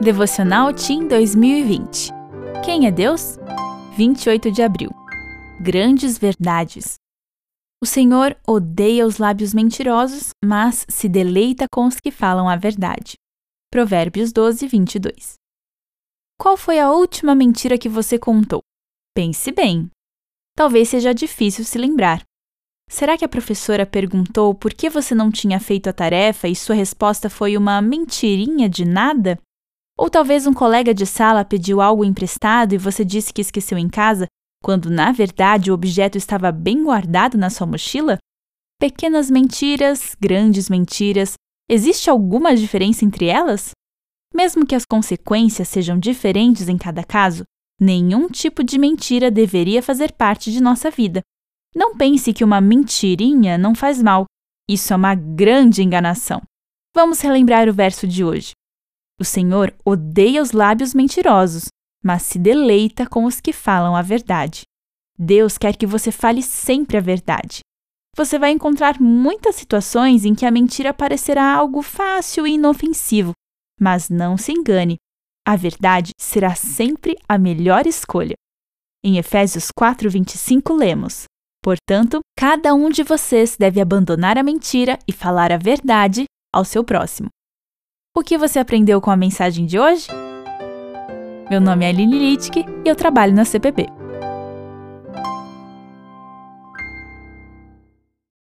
Devocional Team 2020. Quem é Deus? 28 de abril. Grandes verdades. O Senhor odeia os lábios mentirosos, mas se deleita com os que falam a verdade. Provérbios 12, 22. Qual foi a última mentira que você contou? Pense bem. Talvez seja difícil se lembrar. Será que a professora perguntou por que você não tinha feito a tarefa e sua resposta foi uma mentirinha de nada? Ou talvez um colega de sala pediu algo emprestado e você disse que esqueceu em casa, quando na verdade o objeto estava bem guardado na sua mochila? Pequenas mentiras, grandes mentiras, existe alguma diferença entre elas? Mesmo que as consequências sejam diferentes em cada caso, nenhum tipo de mentira deveria fazer parte de nossa vida. Não pense que uma mentirinha não faz mal. Isso é uma grande enganação. Vamos relembrar o verso de hoje. O Senhor odeia os lábios mentirosos, mas se deleita com os que falam a verdade. Deus quer que você fale sempre a verdade. Você vai encontrar muitas situações em que a mentira parecerá algo fácil e inofensivo, mas não se engane, a verdade será sempre a melhor escolha. Em Efésios 4:25 lemos: Portanto, cada um de vocês deve abandonar a mentira e falar a verdade ao seu próximo. O que você aprendeu com a mensagem de hoje? Meu nome é Aline Littke e eu trabalho na CPB.